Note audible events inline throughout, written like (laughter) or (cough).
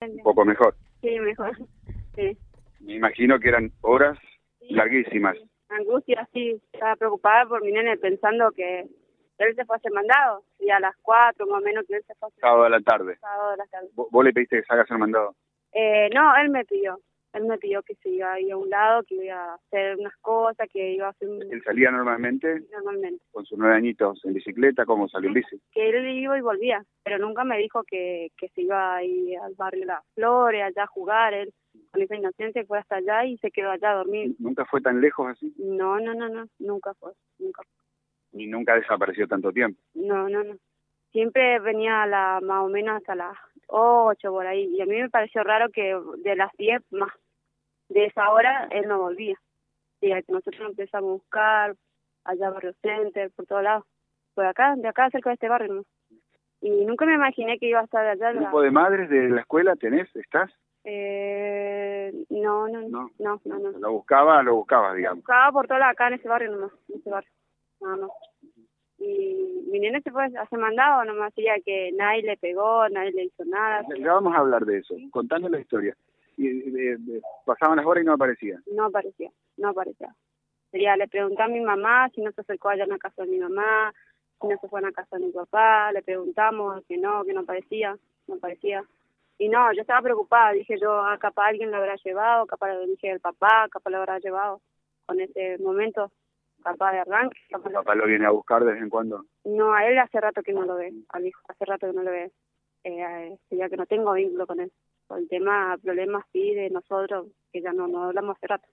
un poco mejor. Sí, mejor. (laughs) Sí. Me imagino que eran horas larguísimas. Angustia, sí. Estaba preocupada por mi nene pensando que él se fue a hacer mandado. Y a las cuatro más o menos que él se fue a hacer Sábado a la tarde. sábado de la tarde. ¿Vos, le pediste que salga a hacer mandado? Eh, no, él me pidió. Él me pidió que se iba a ir a un lado, que iba a hacer unas cosas, que iba a hacer un- Él salía normalmente normalmente. con sus nueve añitos en bicicleta, ¿cómo salió en bici? Que él iba y volvía, pero nunca me dijo que, que se iba a ir al barrio Las Flores, allá a jugar. Él, con esa inocencia, fue hasta allá y se quedó allá a dormir. ¿Nunca fue tan lejos así? No, no, no, no, nunca fue, nunca Ni nunca desapareció tanto tiempo. No, no, no. Siempre venía a la, más o menos hasta las 8 por ahí. Y a mí me pareció raro que de las 10 más de esa hora él no volvía. Y que nosotros lo empezamos a buscar allá Barrio Center, por todos lados. Por acá, de acá cerca de este barrio. ¿no? Y nunca me imaginé que iba a estar allá. la- ¿Grupo de madres de la escuela tenés? ¿Estás? Eh, no, no, No. no, no, no. Lo buscaba, lo buscabas, Lo digamos. buscaba por toda acá en ese barrio nomás, en ese barrio. Nada más. Y mi nene se fue a hacer mandado, nomás decía que nadie le pegó, nadie le hizo nada. Ya vamos a hablar de eso, contando la historia. Y, eh, pasaban las horas y no aparecía. No aparecía, no aparecía. Sería, le pregunté a mi mamá si no se acercó allá en la casa de mi mamá, si no se fue a la casa de mi papá, le preguntamos que no, que no aparecía, no aparecía. Y no, yo estaba preocupada, dije yo, ah, capaz alguien lo habrá llevado, capaz le dije el papá, capaz lo habrá llevado con ese momento, capaz de arranque, capaz ¿Tu papá lo viene a buscar de vez en cuando? No, a él hace rato que no lo ve, al hijo, hace rato que no lo ve. Eh, eh, sería que no tengo vínculo con él. Por el tema, problemas sí de nosotros, que ya no, no hablamos hace rato.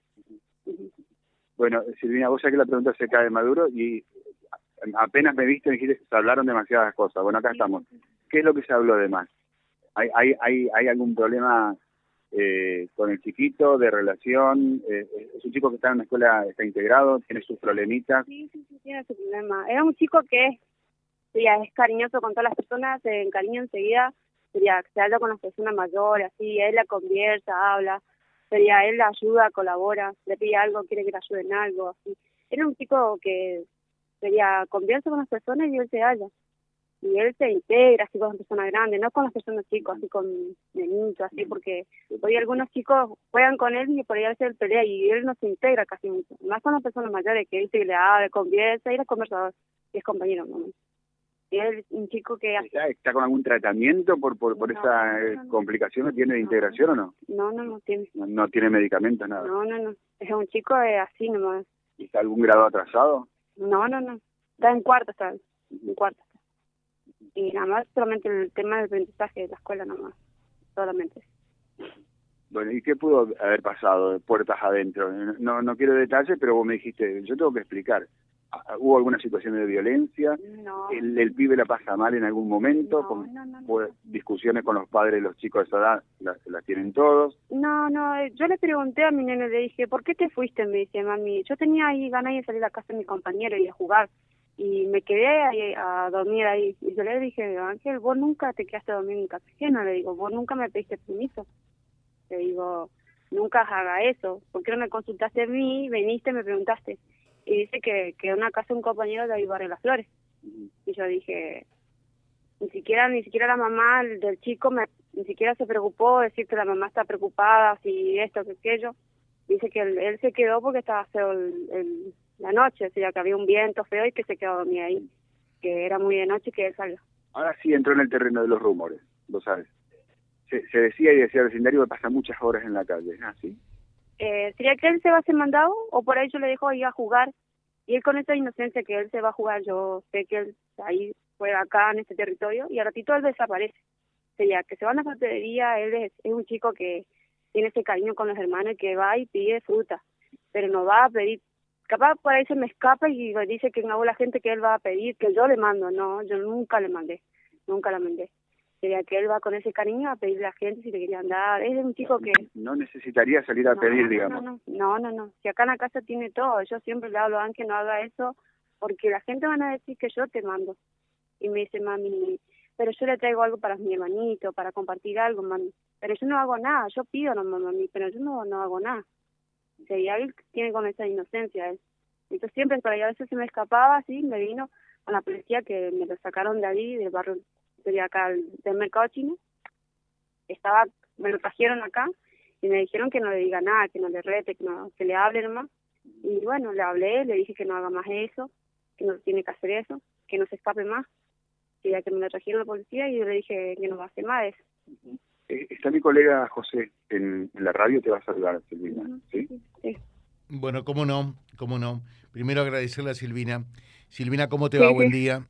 Bueno, Silvina, vos sabés que la pregunta se cae de Maduro y apenas me viste me dijiste que se hablaron demasiadas cosas. Bueno, acá estamos. ¿Qué es lo que se habló de más? ¿Hay, hay, hay, hay algún problema eh, con el chiquito de relación? Eh, ¿Es un chico que está en una escuela, está integrado, tiene sus problemitas? Sí, sí, sí, tiene ese problema. Era un chico que sería, es cariñoso con todas las personas, se encariña enseguida, sería, se habla con las personas mayores, así, él la conversa, habla, sería, él la ayuda, colabora, le pide algo, quiere que le ayuden en algo, así. Era un chico que sería, conversa con las personas y él se halla. Y él se integra así con las personas grandes, no con las personas chicos, así con niñitos, así, porque hoy algunos chicos juegan con él y por ahí veces él pelea y él no se integra casi mucho. Más con las personas mayores que dice que le habla, conversa, y él es conversador, y es compañero, ¿no? Es un chico que hace- ¿Está, está con algún tratamiento por, por, por No, esa eh, no, no. complicación que tiene de No. integración o no? no, no, no tiene, No, no tiene medicamentos, nada. no, no, no, es un chico eh, así nomás, ¿Y ¿Está algún grado atrasado? no, no, no, está en cuarto, está, en cuarto. Y nada más solamente el tema del aprendizaje de la escuela nomás, solamente. Bueno, ¿y qué pudo haber pasado de puertas adentro? No, no quiero detalles, pero vos me dijiste, yo tengo que explicar. Ah, ¿Hubo alguna situación de violencia? No, ¿El, el pibe la pasa mal en algún momento? no, Con- pues, discusiones con los padres de los chicos de esa edad, las, las tienen todos. No, no, eh, yo le pregunté a mi nene, le dije, ¿por qué te fuiste? Me dice, mami, yo tenía ahí ganas de salir a casa de mi compañero y de jugar. Y me quedé ahí a dormir ahí. Y yo le dije, Ángel, vos nunca te quedaste a dormir en casa ajena. Le digo, vos nunca me pediste permiso. Le digo, nunca haga eso. ¿Por qué no me consultaste a mí? Veniste, me preguntaste. Y dice que, que una casa un compañero de ahí Barrio Las Flores. Y yo dije, ni siquiera ni siquiera la mamá del chico me ni siquiera se preocupó decir que la mamá está preocupada si esto que aquello dice que él, él se quedó porque estaba feo el, la noche o sea que había un viento feo y que se quedó dormido ahí que era muy de noche y que él salió Ahora sí entró en el terreno de los rumores, lo sabes. Se, se decía y decía el vecindario que pasa muchas horas en la calle, ¿es así? Eh, sería que él se va a hacer mandado o por ahí yo le dejo ir a jugar y él con esa inocencia que él se va a jugar yo sé que él ahí fue acá en este territorio y al ratito él desaparece. Sería que se va a la frutería él es, es un chico que tiene ese cariño con los hermanos y que va y pide fruta pero no va a pedir. Capaz por ahí se me escapa y me dice que no la gente que él va a pedir que yo le mando no yo nunca le mandé nunca la mandé sería que él va con ese cariño a pedirle a la gente si le querían dar es un chico que No necesitaría salir a no, pedir, no, digamos. No, no, no, no. Si acá en la casa tiene todo, yo siempre le hablo a Ángel, no haga eso, porque la gente van a decir que yo te mando. Y me dice, mami, pero yo le traigo algo para mi hermanito, para compartir algo, mami. Pero yo no hago nada, yo pido nomás, mami, pero yo no, no hago nada. O sea, y él tiene con esa inocencia, él. Entonces siempre, por ahí a veces se me escapaba, así, me vino con la policía que me lo sacaron de ahí, del barrio, sería acá, del mercado chino. Estaba me lo trajeron acá y me dijeron que no le diga nada, que no le rete, que, no, que le hable nomás. Y bueno, le hablé, le dije que no haga más eso, que no tiene que hacer eso, que no se escape más. Y ya que me lo trajeron la policía y yo le dije que no va a hacer más eso. Eh, está mi colega José en, la radio, te va a saludar, Silvina. ¿sí? Bueno, cómo no, cómo no. Primero agradecerle a Silvina. Silvina, ¿cómo te va? Buen día.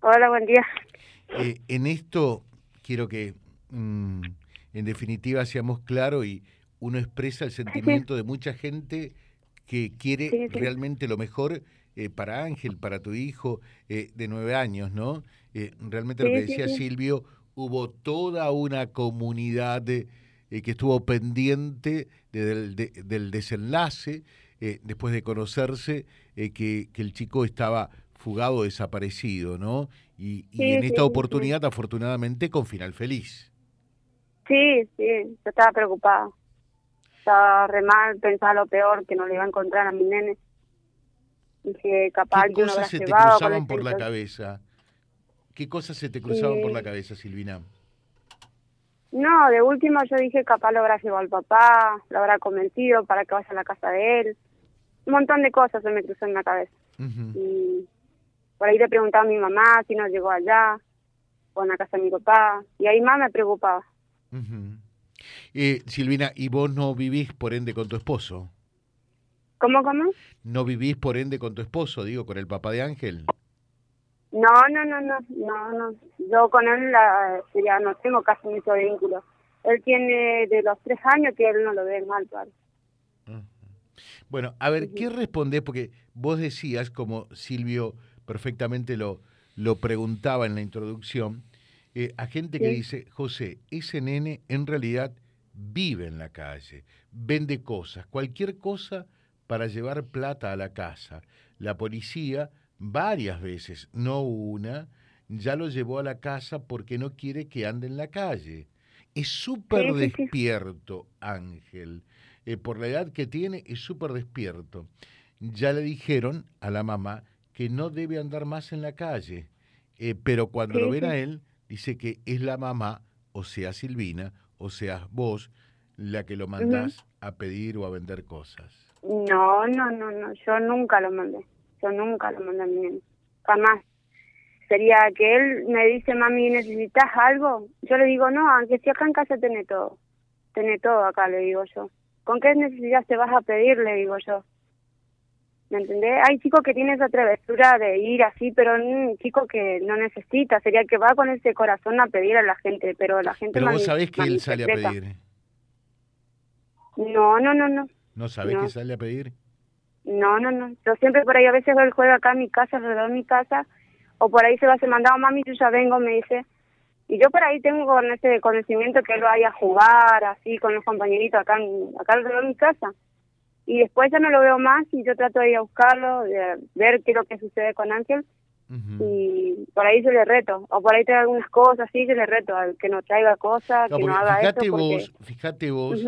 Hola, buen día. Eh, en esto quiero que, mm, en definitiva, seamos claros y uno expresa el sentimiento de mucha gente que quiere realmente lo mejor eh, para Ángel, para tu hijo de nueve años, ¿no? realmente lo que decía Silvio, hubo toda una comunidad eh, que estuvo pendiente del, del desenlace, eh, después de conocerse eh, que, que, el chico estaba fugado, desaparecido, ¿no? Y, en esta oportunidad, afortunadamente, con final feliz. Sí, sí, yo estaba preocupada. Estaba re mal, pensaba lo peor, que no le iba a encontrar a mi nene. Dije, capaz ¿Qué cosas se te cruzaban por la cabeza? ¿Qué cosas se te cruzaban por la cabeza, Silvina? No, de último yo dije capaz lo habrá llevado al papá, lo habrá convencido para que vaya a la casa de él. Un montón de cosas se me cruzó en la cabeza. Y por ahí le preguntaba a mi mamá si no llegó allá, o en la casa de mi papá, y ahí más me preocupaba. eh, Silvina, ¿y vos no vivís por ende con tu esposo? ¿Cómo, cómo? ¿No vivís por ende con tu esposo, digo, con el papá de Ángel? No, no, no, no, no, no. Yo con él la, ya no tengo casi mucho vínculo. Él tiene de los tres años que él no lo ve mal, padre. Bueno, a ver, ¿qué responde? Porque vos decías, como Silvio perfectamente lo, lo preguntaba en la introducción, eh, a gente que dice, José, ese nene en realidad vive en la calle, vende cosas, cualquier cosa para llevar plata a la casa. La policía varias veces, no una, ya lo llevó a la casa porque no quiere que ande en la calle. Es súper despierto, Ángel. Eh, por la edad que tiene, es súper despierto. Ya le dijeron a la mamá que no debe andar más en la calle, eh, pero cuando lo ven a él, dice que es la mamá, o sea Silvina, o sea vos, la que lo mandás a pedir o a vender cosas. No, no, no, no, yo nunca lo mandé. Yo nunca lo mandé a mi nene, jamás. Sería que él me dice, mami, ¿necesitas algo? Yo le digo, no, aunque si acá en casa tiene todo. Tiene todo acá, le digo yo. ¿Con qué necesidad te vas a pedir? Le digo yo. ¿Me entendés? Hay chicos que tienen esa travesura de ir así, pero un chico que no necesita, sería que va con ese corazón a pedir a la gente, pero la gente... Pero vos sabés que él sale a pedir. No, no, no, no. ¿No sabés que sale a pedir? No, no, no. Yo siempre por ahí a veces él juega acá en mi casa, alrededor de mi casa, o por ahí se va, se mandaba mami, yo ya vengo, me dice. Y yo por ahí tengo con ese conocimiento que él vaya a jugar así con los compañeritos acá, acá alrededor de mi casa. Y después ya no lo veo más y yo trato de ir a buscarlo, de ver qué es lo que sucede con Ángel. Y por ahí yo le reto, o por ahí tengo algunas cosas así, yo le reto, al que no traiga cosas, que no haga fíjate esto. Vos, Fíjate vos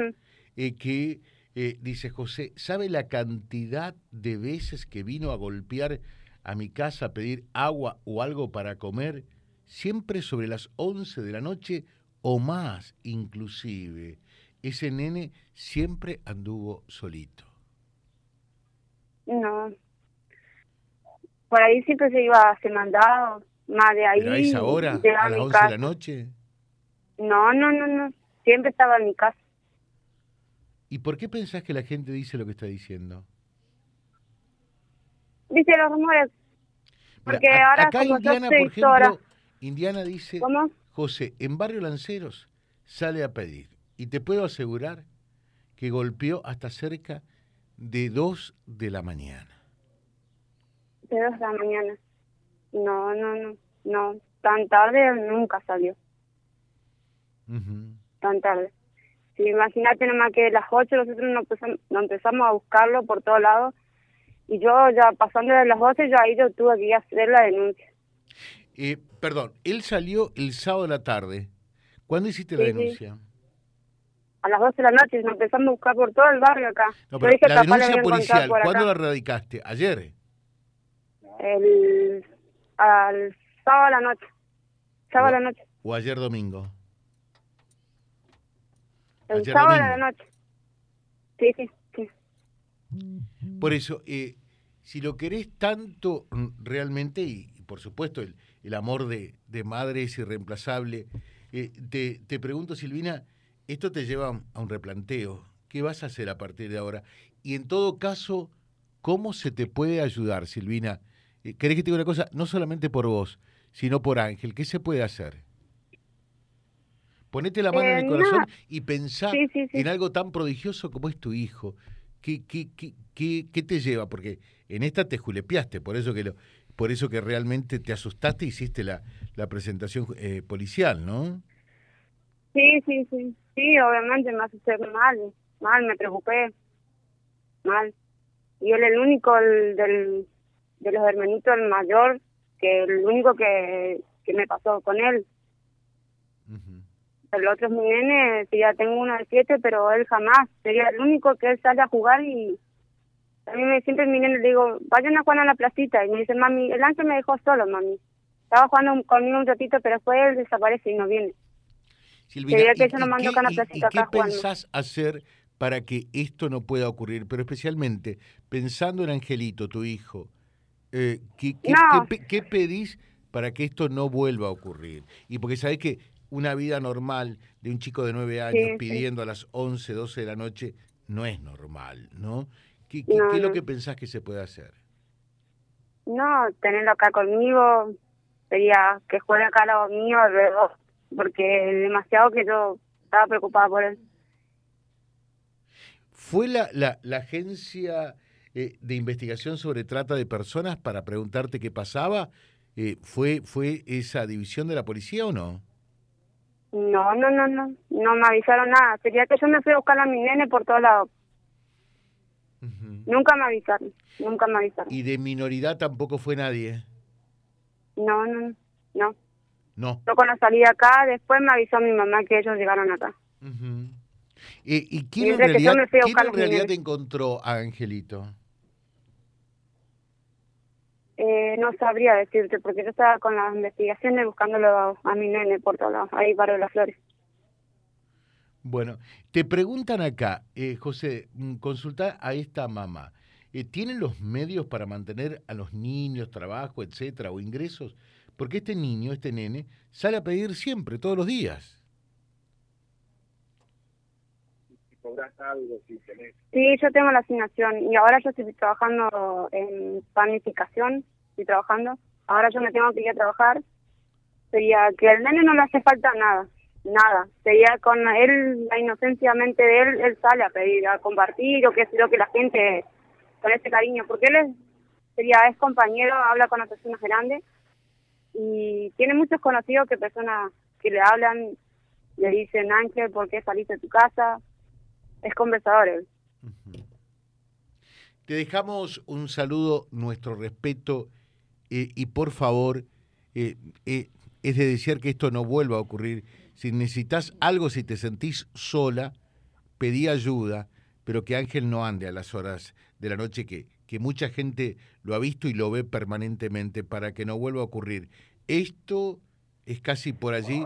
eh, que eh, dice José, ¿sabe la cantidad de veces que vino a golpear a mi casa a pedir agua o algo para comer? Siempre sobre las 11 de la noche o más inclusive. Ese nene siempre anduvo solito. No. Por ahí siempre se iba, se mandaba, más de ahí. ¿Pero a esa hora? ¿A las 11 de la noche? No, no, no, no. Siempre estaba en mi casa. ¿Y por qué pensás que la gente dice lo que está diciendo? Dice los rumores. Porque ahora acá como Indiana, por ejemplo, Indiana dice, ¿Cómo? José, en Barrio Lanceros sale a pedir. Y te puedo asegurar que golpeó hasta cerca de dos de la mañana. De dos de la mañana. No, no, no, no. Tan tarde nunca salió. Tan tarde imagínate nomás que a las 8 nosotros nos empezamos, a buscarlo por todos lados y yo ya pasando de las 12 ya ahí yo tuve que ir a hacer la denuncia. Eh, perdón, él salió el sábado de la tarde. ¿Cuándo hiciste la denuncia? A las 12 de la noche nos empezamos a buscar por todo el barrio acá. la denuncia policial, ¿cuándo la radicaste? ¿Ayer? El al sábado a la noche. Sábado a la noche. ¿O ayer domingo? El sábado de la noche. Sí, sí, sí. Por eso, eh, si lo querés tanto mm, realmente, y, por supuesto el, el amor de, de, madre es irreemplazable, eh, te, te pregunto, Silvina, esto te lleva a un replanteo. ¿Qué vas a hacer a partir de ahora? Y en todo caso, ¿cómo se te puede ayudar, Silvina? Eh, ¿Querés que te diga una cosa? No solamente por vos, sino por Ángel. ¿Qué se puede hacer? Ponete la mano en el corazón y pensá en algo tan prodigioso como es tu hijo. ¿Qué, qué, qué, qué, te lleva? Porque en esta te julepiaste, por eso que lo, por eso que realmente te asustaste y hiciste la, la presentación eh, policial, ¿no? Sí, sí, sí. Sí, obviamente me asusté mal, mal, me preocupé, mal. Y él el único el del, de los hermanitos, el mayor, que el único que, que me pasó con él. El otro es mi nene, sí, ya tengo uno de siete, pero él jamás. Sería el único que él sale a jugar y a mí me, siempre mi nene le digo, vayan a jugar a la placita. Y me dice, mami, el ángel me dejó solo, mami. Estaba jugando conmigo un ratito, pero después él desaparece y no viene. Silvina, ¿y, qué, pensás hacer para que esto no pueda ocurrir? Pero especialmente, pensando en Angelito, tu hijo, eh, ¿qué, qué, pedís para que esto no vuelva a ocurrir? Y porque sabés que una vida normal de un chico de nueve años pidiendo a las 11, 12 de la noche no es normal, ¿no? ¿Qué, es lo que pensás que se puede hacer? No, tenerlo acá conmigo, sería que juegue acá lado mío, alrededor porque demasiado que yo estaba preocupada por él. ¿Fue la, la, la agencia eh, de investigación sobre trata de personas para preguntarte qué pasaba? Eh, ¿fue, ¿Fue esa división de la policía o no? No, no, no, no. No me avisaron nada. Sería que yo me fui a buscar a mi nene por todos lados. Nunca me avisaron. Nunca me avisaron. ¿Y de minoridad tampoco fue nadie? No, no, no. No. Yo cuando salí acá, después me avisó mi mamá que ellos llegaron acá. ¿Y, quién en realidad, ¿quién realidad te encontró a Angelito? Eh, no sabría decirte, porque yo estaba con las investigaciones buscándolo a, mi nene por todos lados, ahí para las flores. Bueno, te preguntan acá, eh, José, mm, consulta a esta mamá. Eh, ¿Tienen los medios para mantener a los niños, trabajo, etcétera, o ingresos? Porque este niño, este nene, sale a pedir siempre, todos los días. Sí, yo tengo la asignación y ahora yo estoy trabajando en panificación, estoy trabajando. Ahora yo me tengo que ir a trabajar. Sería que al nene no le hace falta nada, nada. Sería con él, la inocenciamente de él, él sale a pedir, a compartir o qué es lo que la gente con ese cariño, porque él es, sería, es compañero, habla con las personas grandes y tiene muchos conocidos que personas que le hablan, le dicen, Ángel, ¿por qué saliste de tu casa? Es conversador él. Te dejamos un saludo, nuestro respeto eh, y por favor, eh, eh, es de desear que esto no vuelva a ocurrir. Si necesitas algo, si te sentís sola, pedí ayuda, pero que Ángel no ande a las horas de la noche que, que mucha gente lo ha visto y lo ve permanentemente para que no vuelva a ocurrir. Esto es casi por allí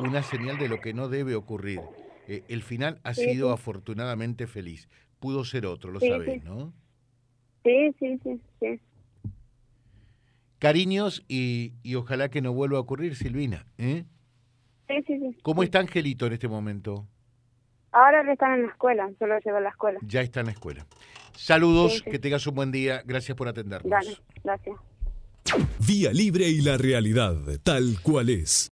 una señal de lo que no debe ocurrir. Eh, el final ha sido afortunadamente feliz. Pudo ser otro, lo sabéis, ¿no? Sí, sí, sí, sí. Cariños y, y, ojalá que no vuelva a ocurrir, Silvina. ¿eh? Sí, sí, sí. ¿Cómo está Angelito en este momento? Ahora están en la escuela, solo llevo a la escuela. Ya está en la escuela. Saludos, que tengas un buen día. Gracias por atendernos. Dale, gracias. Vía Libre y la realidad, tal cual es.